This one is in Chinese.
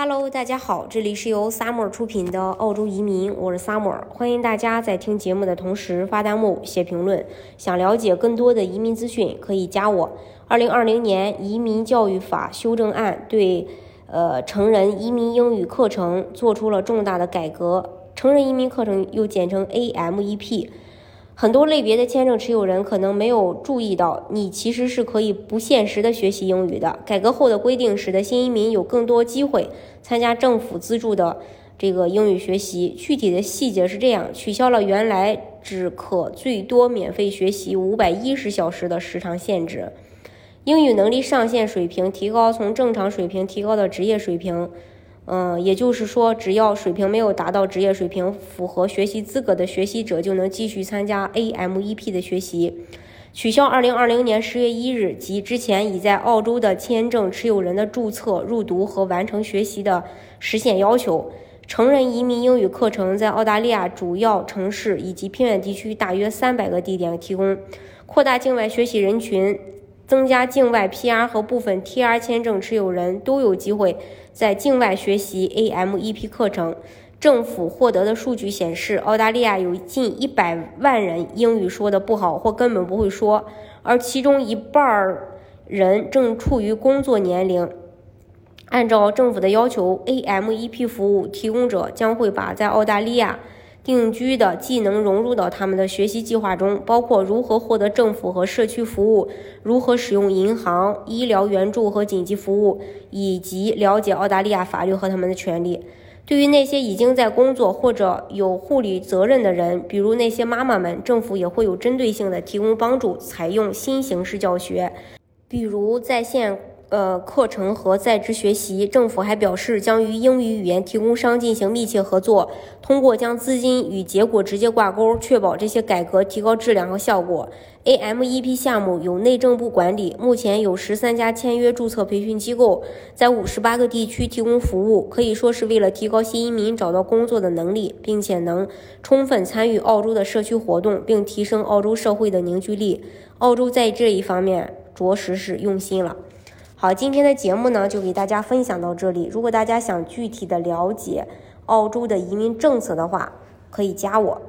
Hello，大家好，这里是由 Summer 出品的澳洲移民，我是 Summer，欢迎大家在听节目的同时发弹幕、写评论。想了解更多的移民资讯，可以加我。二零二零年移民教育法修正案对呃成人移民英语课程做出了重大的改革，成人移民课程又简称 AMEP。很多类别的签证持有人可能没有注意到，你其实是可以不限时的学习英语的。改革后的规定使得新移民有更多机会参加政府资助的这个英语学习。具体的细节是这样：取消了原来只可最多免费学习五百一十小时的时长限制，英语能力上限水平提高，从正常水平提高到职业水平。嗯，也就是说，只要水平没有达到职业水平、符合学习资格的学习者，就能继续参加 AMEP 的学习。取消2020年10月1日及之前已在澳洲的签证持有人的注册、入读和完成学习的时限要求。成人移民英语课程在澳大利亚主要城市以及偏远地区大约300个地点提供。扩大境外学习人群。增加境外 PR 和部分 TR 签证持有人都有机会在境外学习 AMEP 课程。政府获得的数据显示，澳大利亚有近一百万人英语说的不好或根本不会说，而其中一半人正处于工作年龄。按照政府的要求，AMEP 服务提供者将会把在澳大利亚。定居的技能融入到他们的学习计划中，包括如何获得政府和社区服务，如何使用银行、医疗援助和紧急服务，以及了解澳大利亚法律和他们的权利。对于那些已经在工作或者有护理责任的人，比如那些妈妈们，政府也会有针对性的提供帮助，采用新形式教学，比如在线。呃，课程和在职学习，政府还表示将与英语语言提供商进行密切合作，通过将资金与结果直接挂钩，确保这些改革提高质量和效果。AMEP 项目由内政部管理，目前有十三家签约注册培训机构，在五十八个地区提供服务，可以说是为了提高新移民找到工作的能力，并且能充分参与澳洲的社区活动，并提升澳洲社会的凝聚力。澳洲在这一方面着实是用心了。好，今天的节目呢，就给大家分享到这里。如果大家想具体的了解澳洲的移民政策的话，可以加我。